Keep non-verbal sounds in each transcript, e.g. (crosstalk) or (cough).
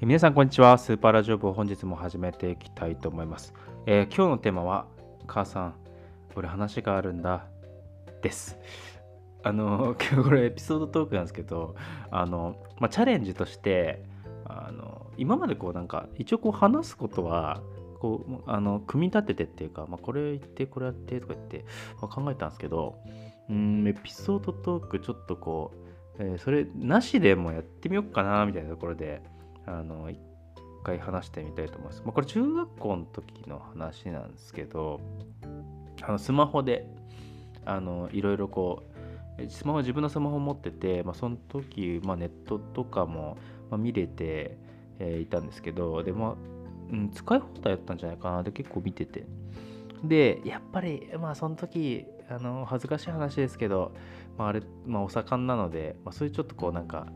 皆さんこんにちは。スーパーラジオ部を本日も始めていきたいと思います、えー今日のテーマは母さん俺話があるんだ。です。あの (laughs) 今日これエピソードトークなんですけどあの、まあ、チャレンジとしてあの今までこうなんか一応こう話すことはこうあの組み立ててっていうか、まあ、これ言ってこれやってとか言って、まあ考えたんですけどうんエピソードトークちょっとこう、えーそれなしでもやってみようかなみたいなところであの一回話してみたいと思います。まあ、これ中学校の時の話なんですけどあのスマホであのいろいろこうスマホ自分のスマホ持ってて、まあ、その時、まあ、ネットとかも、ま、見れて、えいたんですけどで、まあうん、使い放題やったんじゃないかなで結構見ててでやっぱりまあその時あの恥ずかしい話ですけど、まあ、あれ、まあ、お盛んなので、まあ、そういうちょっとこうなんか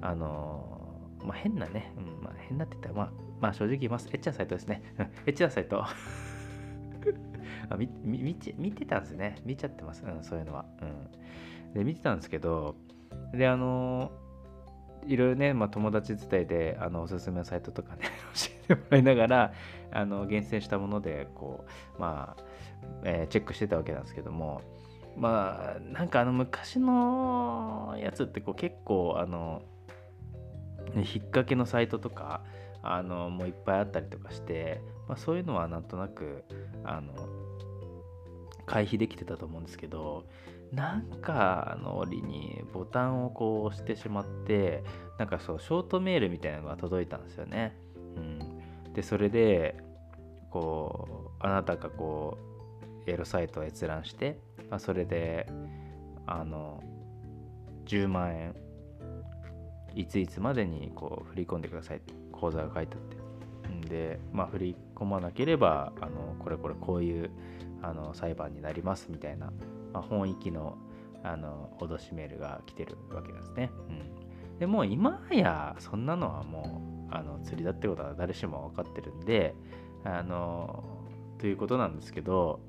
あのまあ、変なね、うんまあ、変なって言ったら、まあ、まあ正直言います。エッチなサイトですね。うんエッチなサイト。(laughs) あ見見見て見てたんですね。見ちゃってます。うん、そういうのは。うん。で、見てたんですけど、で、あのいろいろね、まあ、友達伝いであのおすすめのサイトとかね (laughs) 教えてもらいながらあの厳選したものでこうまあ、えーチェックしてたわけなんですけどもまあなんかあの昔のやつってこう結構あの引っ掛けのサイトとかあのもういっぱいあったりとかして、まあ、そういうのはなんとなくあの回避できてたと思うんですけどなんかの折にボタンをこう押してしまってなんかそうショートメールみたいなのが届いたんですよね。うん、でそれでこうあなたがこうエロサイトを閲覧して、まあ、それであの10万円いついつまでにこう振り込んでください口座が書いてあってで、まあ、振り込まなければあのこれこれこういうあの裁判になりますみたいな、まあ、本域のあの脅しメールが来てるわけですね。うん、でもう今やそんなのはもうあの釣りだってことは誰しも分かってるんであのということなんですけど、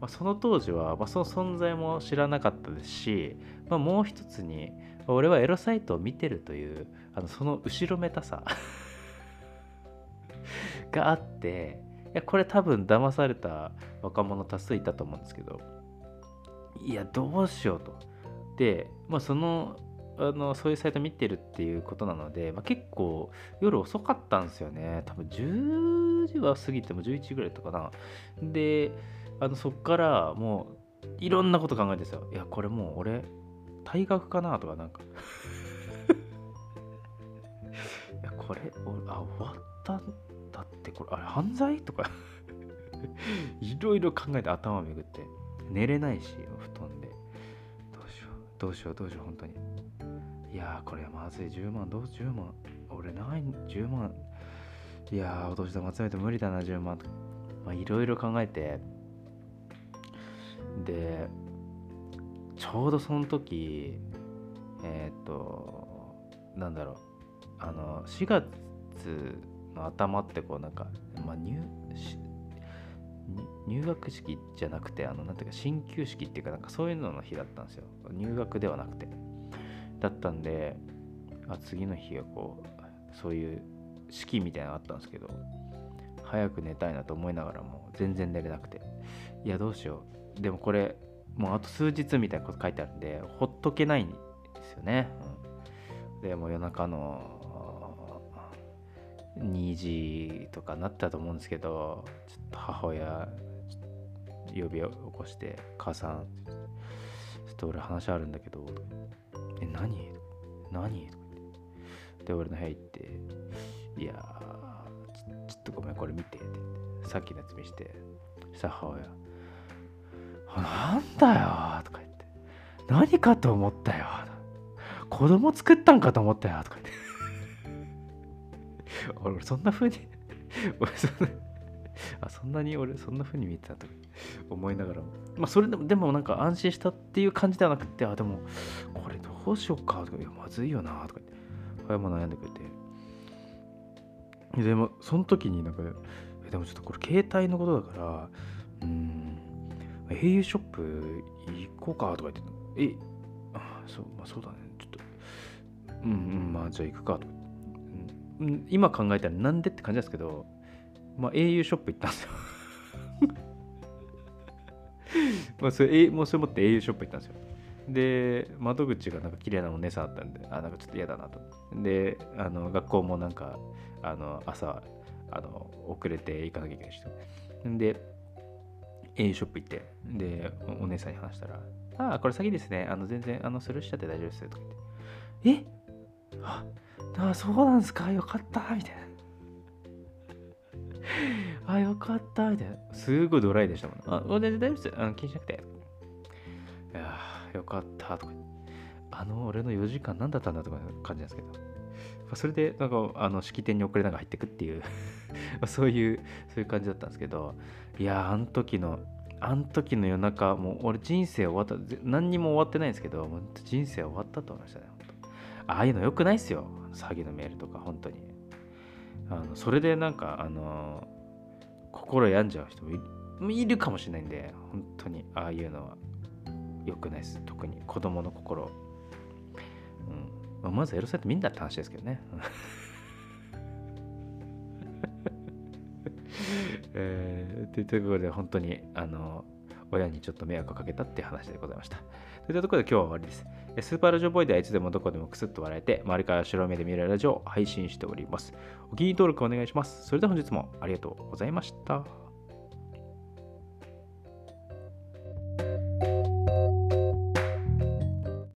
まあ、その当時は、まあ、その存在も知らなかったですし、まあ、もう一つに俺はエロサイトを見てるというあのその後ろめたさ (laughs) があっていやこれ多分騙された若者多数いたと思うんですけどいやどうしようと。で、まあ、そのあのそういうサイト見てるっていうことなので、まあ、結構夜遅かったんですよね。多分10時は過ぎても11時ぐらいとかな。であのそっからもういろんなこと考えてるんですよ。いやこれもう俺退学かなとかなんか。(laughs) いやこれあ終わったんだってこれあれ犯罪とか。(laughs) いろいろ考えて頭をめぐって。寝れないし布団で。どうしようどうしようどうしよう本当に。いやーこれはまずい。10万どう10万。俺ない10万。いやーお年玉集めて無理だな10万。まあいろいろ考えて。でちょうどその時えーっ、となんだろう。あの4月の頭ってこうなんか、まあ、入入学式じゃなくてあのなんていうか進級式っていうかなんかそういうのの日だったんですよ。入学ではなくて。だったんであ次の日がこうそういう式みたいなのがあったんですけど早く寝たいなと思いながらも全然寝れなくて。いやどうしよう。でもこれもうあと数日みたいなこと書いてあるんでほっとけないんですよね、うん、でも夜中の2時とかなったと思うんですけどちょっと母親呼び起こして「母さんちょっと俺話あるんだけど」え何？何?」ってで俺の部屋行って「いやーちょっとごめんこれ見て」ってさっきのやつ見してそしたら母親「なんだよ」とか言って「何かと思ったよ」子供作ったんかと思ったよとか言って (laughs) 俺そんな風に俺そんなあそんなに俺そんな風に見えてたと思いながらまあそれでもでもなんか安心したっていう感じではなくてあでもこれどうしようかとかいやまずいよなとか言って親も悩んでくれて。でもその時になんかでもちょっとこれ携帯のことだからうーん au ショップ行こうかとか言ってえあそうまあそうだね。ちょっとうんうんまあじゃあ行くかとか、うんうん今考えたらなんでって感じですけど、まあ、au ショップ行ったんですよ。(laughs) まあそれ、もうそれ持って au ショップ行ったんですよ。で、窓口がなんか綺麗なお姉さんだったんで、あ、なんかちょっと嫌だなと。で、あの学校もなんか、あの朝、あの遅れて行かなきゃいけないし。で、au ショップ行って、で、お姉さんに話したら、ああ、これ詐欺ですね。あの全然あのスルーしちゃって大丈夫ですとか言って。え？ああそうなんですか？よかったみたいな。(laughs) あ、よかったみたいな。すごいドライでしたもん。あ、全然大丈夫です。あの気にしなくて。いやよかったとか。あの、俺の4時間何だったんだとか感じなんですけど。それで、なんか、あの、式典に遅れながら入ってくっていう (laughs) そういう、そういう感じだったんですけど、いや、あの時の、あの時の夜中、もう俺人生終わった、何にも終わってないんですけど、人生終わったと思いましたね、ああいうの良くないっすよ、詐欺のメールとか、本当に。あのそれでなんか、あの心病んじゃう人もいいるかもしれないんで、本当にああいうのは良くないです。特に子供の心。うんまあ、まずエロサイト見んだって話ですけどね。(laughs) えー、というところで本当にあの親にちょっと迷惑かけたって話でございました。といったところで今日は終わりです。スーパーラジオボーイではいつでもどこでもクスッと笑えて、周りから白目で見えるラジオを配信しております。お気に入り登録お願いします。それでは本日もありがとうございました。